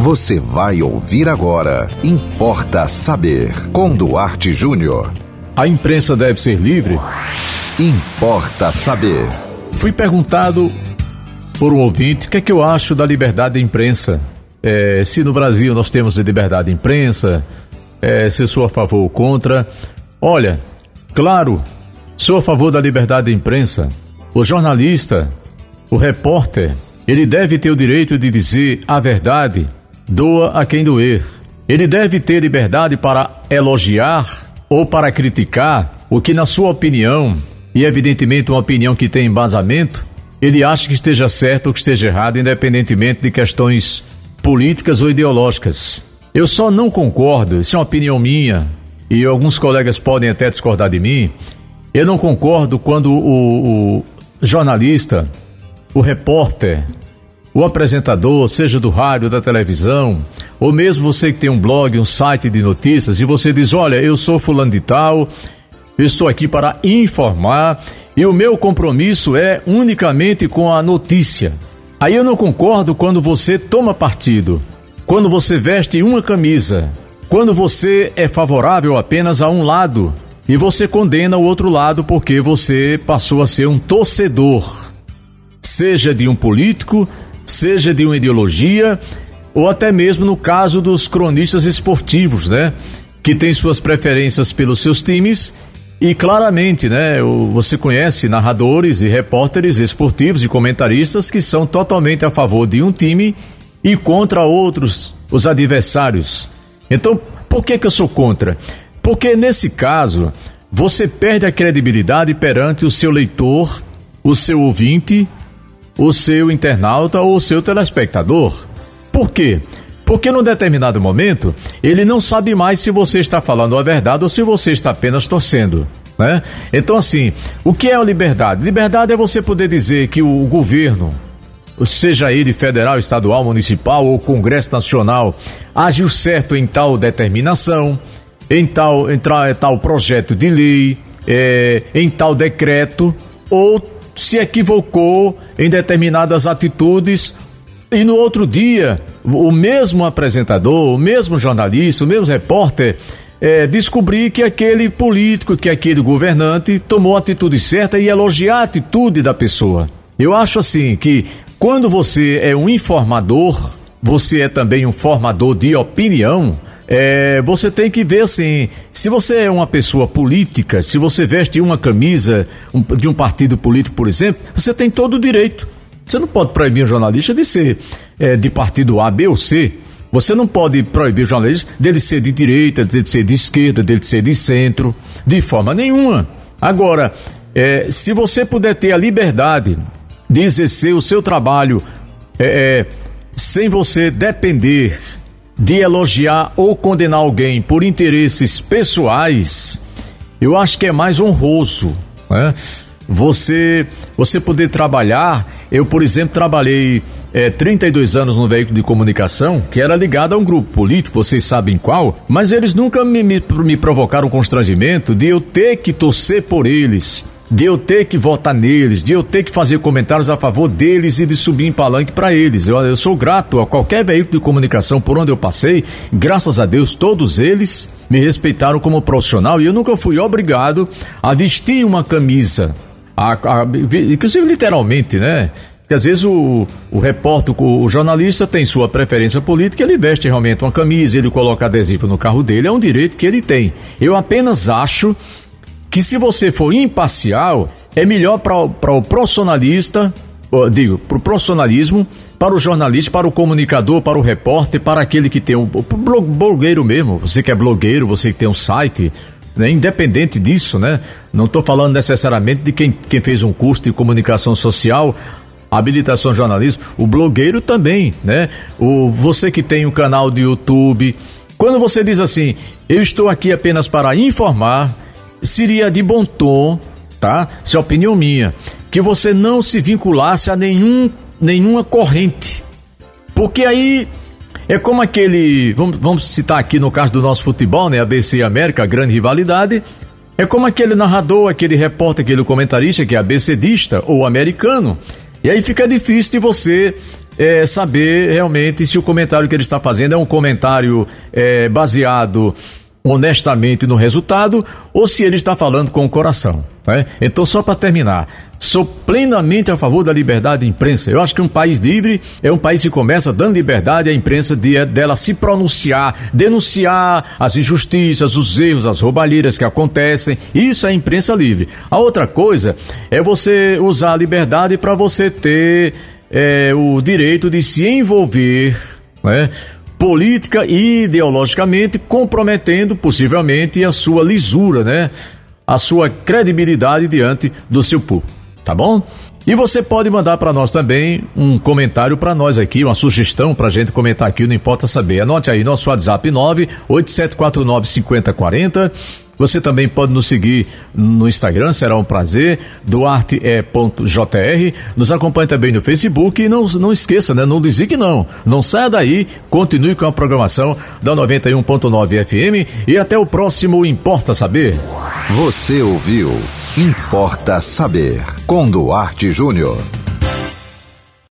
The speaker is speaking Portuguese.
Você vai ouvir agora. Importa saber. Com Duarte Júnior. A imprensa deve ser livre? Importa saber. Fui perguntado por um ouvinte o que é que eu acho da liberdade da imprensa. É, se no Brasil nós temos a liberdade de imprensa, é, se sou a favor ou contra. Olha, claro, sou a favor da liberdade da imprensa. O jornalista, o repórter, ele deve ter o direito de dizer a verdade doa a quem doer. Ele deve ter liberdade para elogiar ou para criticar o que, na sua opinião, e evidentemente uma opinião que tem embasamento, ele acha que esteja certo ou que esteja errado, independentemente de questões políticas ou ideológicas. Eu só não concordo, isso é uma opinião minha, e alguns colegas podem até discordar de mim. Eu não concordo quando o, o jornalista, o repórter, o apresentador, seja do rádio, da televisão, ou mesmo você que tem um blog, um site de notícias, e você diz: Olha, eu sou fulano de tal, estou aqui para informar, e o meu compromisso é unicamente com a notícia. Aí eu não concordo quando você toma partido, quando você veste uma camisa, quando você é favorável apenas a um lado e você condena o outro lado porque você passou a ser um torcedor, seja de um político, seja de uma ideologia ou até mesmo no caso dos cronistas esportivos, né? Que têm suas preferências pelos seus times e claramente, né? Você conhece narradores e repórteres esportivos e comentaristas que são totalmente a favor de um time e contra outros, os adversários. Então, por que, que eu sou contra? Porque nesse caso, você perde a credibilidade perante o seu leitor, o seu ouvinte o seu internauta ou o seu telespectador. Por quê? Porque num determinado momento ele não sabe mais se você está falando a verdade ou se você está apenas torcendo. Né? Então, assim, o que é a liberdade? Liberdade é você poder dizer que o governo, seja ele federal, estadual, municipal ou Congresso Nacional, agiu certo em tal determinação, em tal, em tal, projeto de lei, é, em tal decreto, ou se equivocou em determinadas atitudes e no outro dia o mesmo apresentador, o mesmo jornalista, o mesmo repórter é, que aquele político, que aquele governante tomou a atitude certa e elogiar a atitude da pessoa. Eu acho assim que quando você é um informador, você é também um formador de opinião é, você tem que ver assim, se você é uma pessoa política, se você veste uma camisa um, de um partido político, por exemplo, você tem todo o direito. Você não pode proibir um jornalista de ser é, de partido A, B ou C. Você não pode proibir jornalista dele ser de direita, dele ser de esquerda, dele ser de centro, de forma nenhuma. Agora, é, se você puder ter a liberdade de exercer o seu trabalho é, é sem você depender de elogiar ou condenar alguém por interesses pessoais, eu acho que é mais honroso, né? Você, você poder trabalhar, eu por exemplo trabalhei é, 32 anos no veículo de comunicação que era ligado a um grupo político, vocês sabem qual, mas eles nunca me, me, me provocaram constrangimento de eu ter que torcer por eles de eu ter que votar neles, de eu ter que fazer comentários a favor deles e de subir em palanque para eles. Eu, eu sou grato a qualquer veículo de comunicação por onde eu passei, graças a Deus, todos eles me respeitaram como profissional e eu nunca fui obrigado a vestir uma camisa. A, a, inclusive, literalmente, né? que às vezes o, o repórter, o, o, jornalista tem sua preferência política, ele veste realmente uma camisa, ele coloca adesivo no carro dele, é um direito que ele tem. Eu apenas acho que se você for imparcial, é melhor para o profissionalista, digo, para o profissionalismo, para o jornalista, para o comunicador, para o repórter, para aquele que tem um blogueiro mesmo, você que é blogueiro, você que tem um site, né, independente disso, né? Não estou falando necessariamente de quem, quem fez um curso de comunicação social, habilitação jornalismo, o blogueiro também, né? O, você que tem um canal de YouTube, quando você diz assim, eu estou aqui apenas para informar, seria de bom tom, tá? Isso é opinião minha, que você não se vinculasse a nenhum, nenhuma corrente. Porque aí é como aquele, vamos, vamos citar aqui no caso do nosso futebol, né? ABC e América, grande rivalidade. É como aquele narrador, aquele repórter, aquele comentarista que é ABCdista ou americano. E aí fica difícil de você é, saber realmente se o comentário que ele está fazendo é um comentário é, baseado honestamente no resultado ou se ele está falando com o coração. Né? Então, só para terminar, sou plenamente a favor da liberdade de imprensa. Eu acho que um país livre é um país que começa dando liberdade à imprensa de, dela se pronunciar, denunciar as injustiças, os erros, as roubalheiras que acontecem. Isso é imprensa livre. A outra coisa é você usar a liberdade para você ter é, o direito de se envolver. Né? Política e ideologicamente, comprometendo possivelmente a sua lisura, né? A sua credibilidade diante do seu público, tá bom? E você pode mandar para nós também um comentário para nós aqui, uma sugestão para gente comentar aqui, não importa saber. Anote aí nosso WhatsApp 98749 5040 você também pode nos seguir no Instagram, será um prazer, duarte.jr. Nos acompanhe também no Facebook e não, não esqueça, né? Não designe não. Não saia daí, continue com a programação da 91.9 FM e até o próximo Importa Saber. Você ouviu Importa Saber com Duarte Júnior.